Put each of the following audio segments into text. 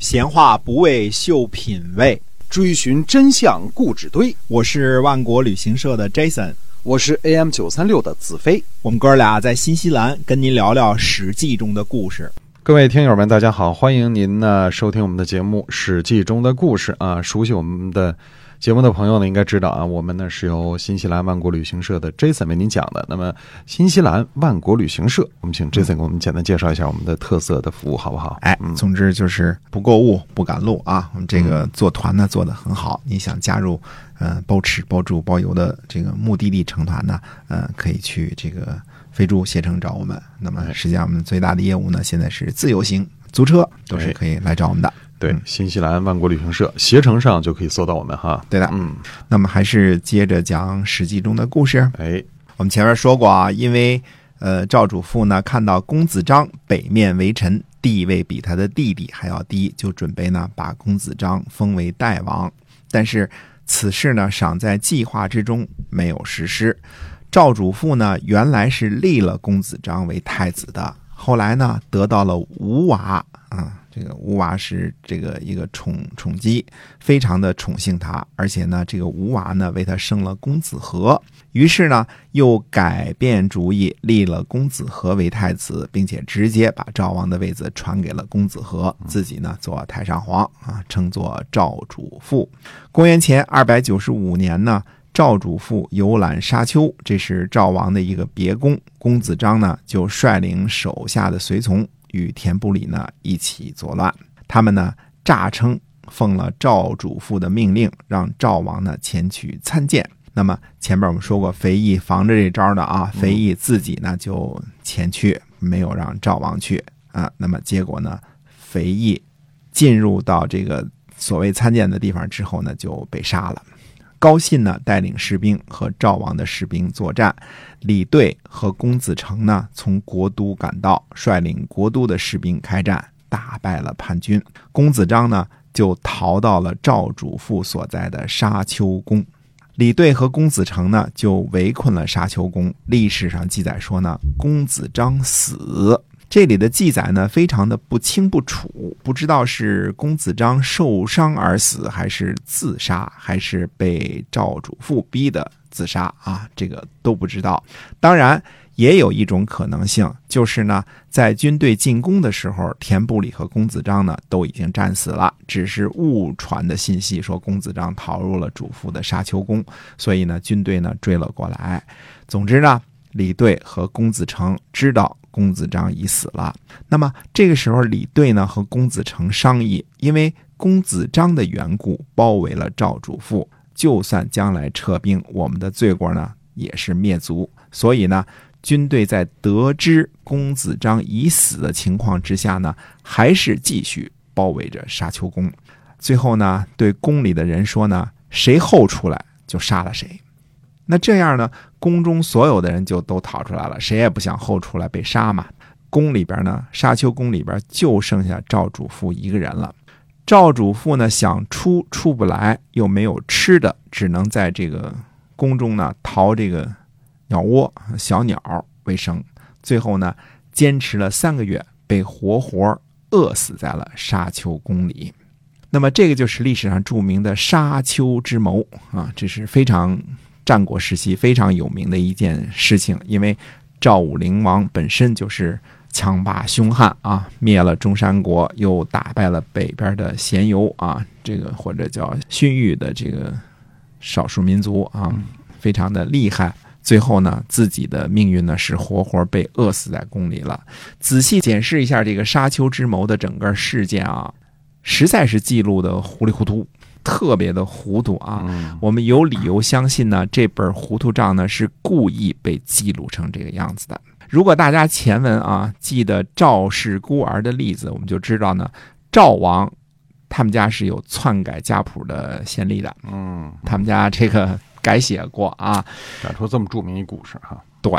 闲话不为秀品味，追寻真相故纸堆。我是万国旅行社的 Jason，我是 AM 九三六的子飞。我们哥俩在新西兰跟您聊聊《史记》中的故事。各位听友们，大家好，欢迎您呢收听我们的节目《史记》中的故事啊。熟悉我们的节目的朋友呢，应该知道啊，我们呢是由新西兰万国旅行社的 Jason 为您讲的。那么，新西兰万国旅行社，我们请 Jason 给我们简单介绍一下我们的特色的服务，好不好？哎，总之就是不购物不赶路啊。我们这个做团呢做的很好，你想加入呃包吃包住包邮的这个目的地成团呢，呃，可以去这个飞猪携程找我们。那么，实际上我们最大的业务呢，现在是自由行租车，都是可以来找我们的。对，新西兰万国旅行社携程上就可以搜到我们哈。对的，嗯，那么还是接着讲《史记》中的故事。哎，我们前面说过啊，因为呃赵主父呢看到公子章北面为臣，地位比他的弟弟还要低，就准备呢把公子章封为代王。但是此事呢尚在计划之中，没有实施。赵主父呢原来是立了公子章为太子的，后来呢得到了吴娃啊。这个吴娃是这个一个宠宠姬，非常的宠幸他，而且呢，这个吴娃呢为他生了公子和，于是呢又改变主意，立了公子和为太子，并且直接把赵王的位子传给了公子和，自己呢做太上皇啊，称作赵主父。公元前二百九十五年呢，赵主父游览沙丘，这是赵王的一个别宫，公子章呢就率领手下的随从。与田不里呢一起作乱，他们呢诈称奉了赵主父的命令，让赵王呢前去参见。那么前面我们说过，肥义防着这招的啊，肥义自己呢就前去，没有让赵王去啊。那么结果呢，肥义进入到这个所谓参见的地方之后呢，就被杀了。高信呢带领士兵和赵王的士兵作战，李队和公子成呢从国都赶到，率领国都的士兵开战，打败了叛军。公子章呢就逃到了赵主父所在的沙丘宫，李队和公子成呢就围困了沙丘宫。历史上记载说呢，公子章死。这里的记载呢，非常的不清不楚，不知道是公子章受伤而死，还是自杀，还是被赵主父逼的自杀啊？这个都不知道。当然，也有一种可能性，就是呢，在军队进攻的时候，田不里和公子章呢都已经战死了，只是误传的信息说公子章逃入了主父的沙丘宫，所以呢，军队呢追了过来。总之呢，李队和公子成知道。公子章已死了，那么这个时候，李队呢和公子成商议，因为公子章的缘故，包围了赵主父，就算将来撤兵，我们的罪过呢也是灭族。所以呢，军队在得知公子章已死的情况之下呢，还是继续包围着沙丘宫。最后呢，对宫里的人说呢，谁后出来就杀了谁。那这样呢，宫中所有的人就都逃出来了，谁也不想后出来被杀嘛。宫里边呢，沙丘宫里边就剩下赵主父一个人了。赵主父呢想出出不来，又没有吃的，只能在这个宫中呢淘这个鸟窝、小鸟为生。最后呢，坚持了三个月，被活活饿死在了沙丘宫里。那么这个就是历史上著名的沙丘之谋啊，这是非常。战国时期非常有名的一件事情，因为赵武灵王本身就是强霸凶悍啊，灭了中山国，又打败了北边的鲜游啊，这个或者叫荀彧的这个少数民族啊，非常的厉害。最后呢，自己的命运呢是活活被饿死在宫里了。仔细检视一下这个沙丘之谋的整个事件啊，实在是记录的糊里糊涂。特别的糊涂啊！我们有理由相信呢，这本糊涂账呢是故意被记录成这个样子的。如果大家前文啊记得赵氏孤儿的例子，我们就知道呢，赵王他们家是有篡改家谱的先例的。嗯，他们家这个改写过啊，改出这么著名一故事哈。对，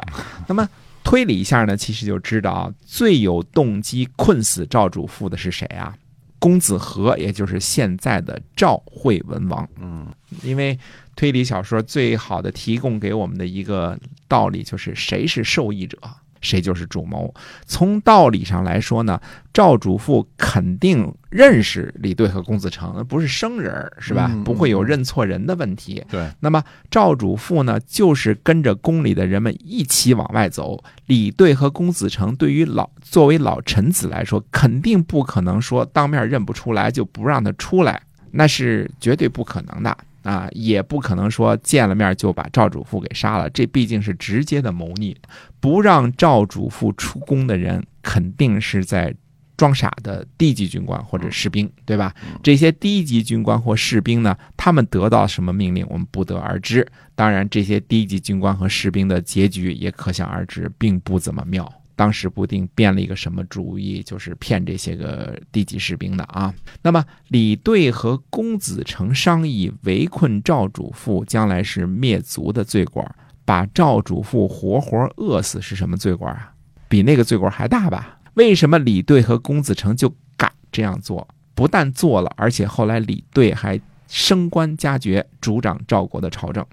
那么推理一下呢，其实就知道啊，最有动机困死赵主父的是谁啊？公子和，也就是现在的赵惠文王。嗯，因为推理小说最好的提供给我们的一个道理就是谁是受益者，谁就是主谋。从道理上来说呢，赵主父肯定认识李队和公子成，不是生人是吧？嗯不会有认错人的问题。对，那么赵主父呢，就是跟着宫里的人们一起往外走。李队和公子成对于老作为老臣子来说，肯定不可能说当面认不出来就不让他出来，那是绝对不可能的啊！也不可能说见了面就把赵主父给杀了，这毕竟是直接的谋逆。不让赵主父出宫的人，肯定是在装傻的低级军官或者士兵，对吧？这些低级军官或士兵呢，他们得到什么命令，我们不得而知。当然，这些低级军官和士兵的结局也可想而知，并不怎么妙。当时不定编了一个什么主意，就是骗这些个低级士兵的啊。那么李队和公子成商议围困赵主父，将来是灭族的罪过，把赵主父活活饿死是什么罪过啊？比那个罪过还大吧？为什么李队和公子成就敢这样做？不但做了，而且后来李队还升官加爵，主掌赵国的朝政。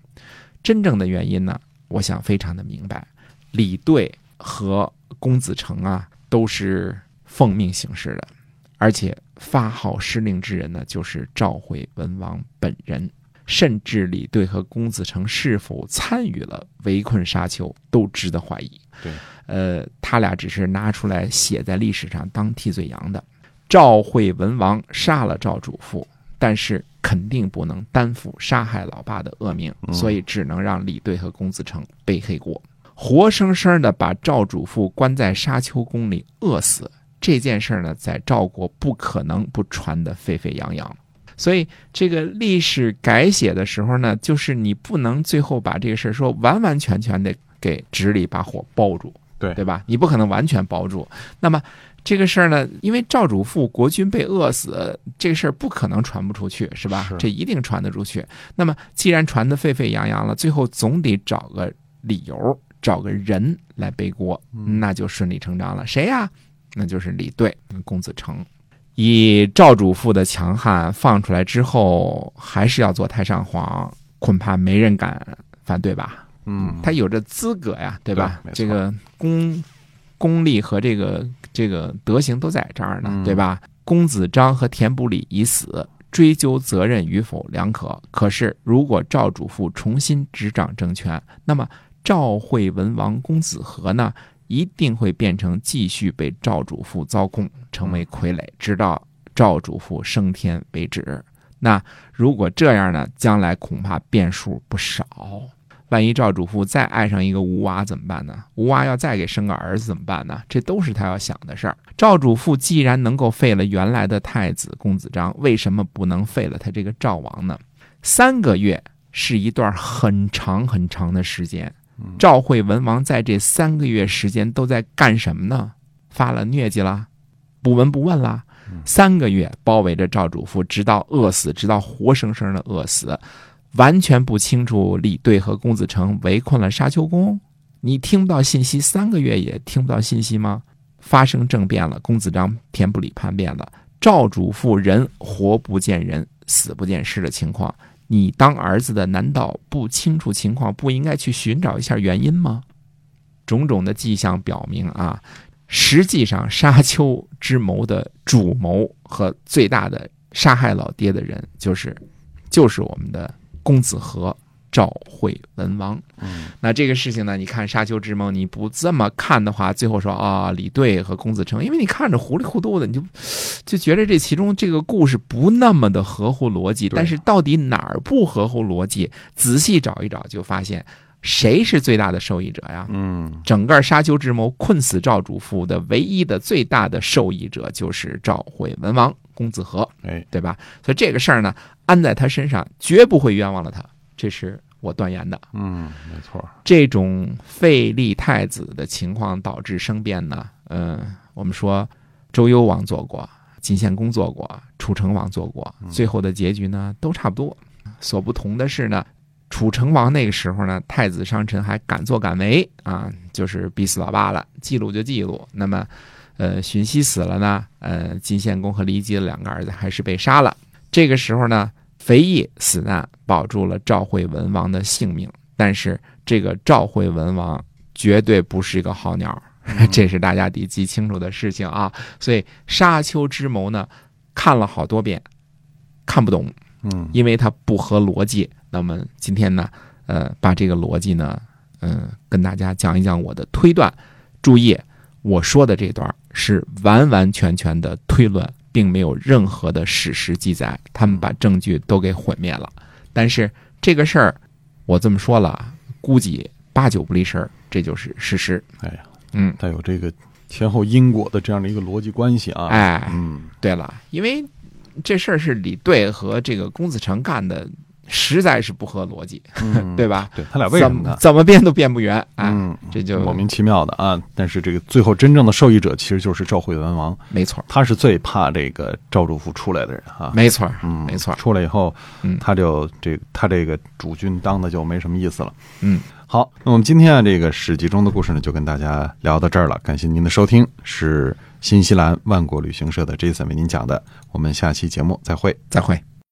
真正的原因呢，我想非常的明白，李队和公子成啊都是奉命行事的，而且发号施令之人呢就是赵惠文王本人。甚至李队和公子成是否参与了围困沙丘，都值得怀疑。对，呃，他俩只是拿出来写在历史上当替罪羊的。赵惠文王杀了赵主父，但是肯定不能担负杀害老爸的恶名，嗯所以只能让李队和公子成背黑锅，活生生的把赵主父关在沙丘宫里饿死。这件事儿呢，在赵国不可能不传得沸沸扬扬。所以，这个历史改写的时候呢，就是你不能最后把这个事儿说完完全全的给纸里把火包住，对对吧？你不可能完全包住。那么这个事儿呢，因为赵主父国君被饿死，这个事儿不可能传不出去，是吧？是这一定传得出去。那么既然传得沸沸扬扬了，最后总得找个理由，找个人来背锅，那就顺理成章了。谁呀？那就是李队、公子成。以赵主父的强悍放出来之后，还是要做太上皇，恐怕没人敢反对吧？嗯，他有这资格呀，对吧？对这个功功力和这个这个德行都在这儿呢，嗯对吧？公子章和田不礼已死，追究责任与否两可。可是，如果赵主父重新执掌政权，那么赵惠文王公子和呢，一定会变成继续被赵主父操控，成为傀儡，直到赵主父升天为止。那如果这样呢，将来恐怕变数不少。万一赵主父再爱上一个吴娃怎么办呢？吴娃要再给生个儿子怎么办呢？这都是他要想的事儿。赵主父既然能够废了原来的太子公子章，为什么不能废了他这个赵王呢？三个月是一段很长很长的时间。赵惠文王在这三个月时间都在干什么呢？发了疟疾啦，不闻不问啦。三个月包围着赵主父，直到饿死，直到活生生的饿死。完全不清楚李队和公子成围困了沙丘宫，你听不到信息，三个月也听不到信息吗？发生政变了，公子章、田不礼叛变了，赵主父人活不见人，死不见尸的情况，你当儿子的难道不清楚情况，不应该去寻找一下原因吗？种种的迹象表明啊，实际上沙丘之谋的主谋和最大的杀害老爹的人，就是就是我们的公子和赵惠文王。嗯，那这个事情呢，你看沙丘之谋，你不这么看的话，最后说啊，李队和公子成，因为你看着糊里糊涂的，你就就觉得这其中这个故事不那么的合乎逻辑。但是到底哪儿不合乎逻辑？仔细找一找，就发现谁是最大的受益者呀？嗯，整个沙丘之谋困死赵主父的唯一的最大的受益者就是赵惠文王公子和，哎，对吧？所以这个事儿呢，安在他身上，绝不会冤枉了他，这是我断言的。嗯，没错，这种废立太子的情况导致生变呢，嗯、我们说周幽王做过，晋献公做过，楚成王做过，最后的结局呢都差不多。所不同的是呢，楚成王那个时候呢，太子商臣还敢作敢为啊，就是逼死老爸了，记录就记录。那么，呃，荀息死了呢，呃，晋献公和骊姬的两个儿子还是被杀了。这个时候呢，肥义死难，保住了赵惠文王的性命。但是这个赵惠文王绝对不是一个好鸟，这是大家得记清楚的事情啊。所以沙丘之谋呢，看了好多遍，看不懂，嗯因为它不合逻辑。那么今天呢，呃，把这个逻辑呢，嗯、跟大家讲一讲我的推断。注意，我说的这段是完完全全的推论，并没有任何的史实记载。他们把证据都给毁灭了。但是这个事儿，我这么说了，估计八九不离十，这就是事实。哎呀，嗯，带有这个前后因果的这样的一个逻辑关系啊。哎，嗯对了，因为这事儿是李队和这个龚子成干的，实在是不合逻辑，嗯，对吧？对他俩为什么呢？怎么怎么变都变不圆，啊，嗯，这就莫名其妙的啊！但是这个最后真正的受益者其实就是赵惠文王，没错，他是最怕这个赵主父出来的人啊。没错，嗯，没错，出来以后，嗯他就这他这个主君当的就没什么意思了。嗯，好，那我们今天啊，这个史记中的故事呢，就跟大家聊到这儿了。感谢您的收听，是新西兰万国旅行社的 Jason 为您讲的。我们下期节目再会。再会。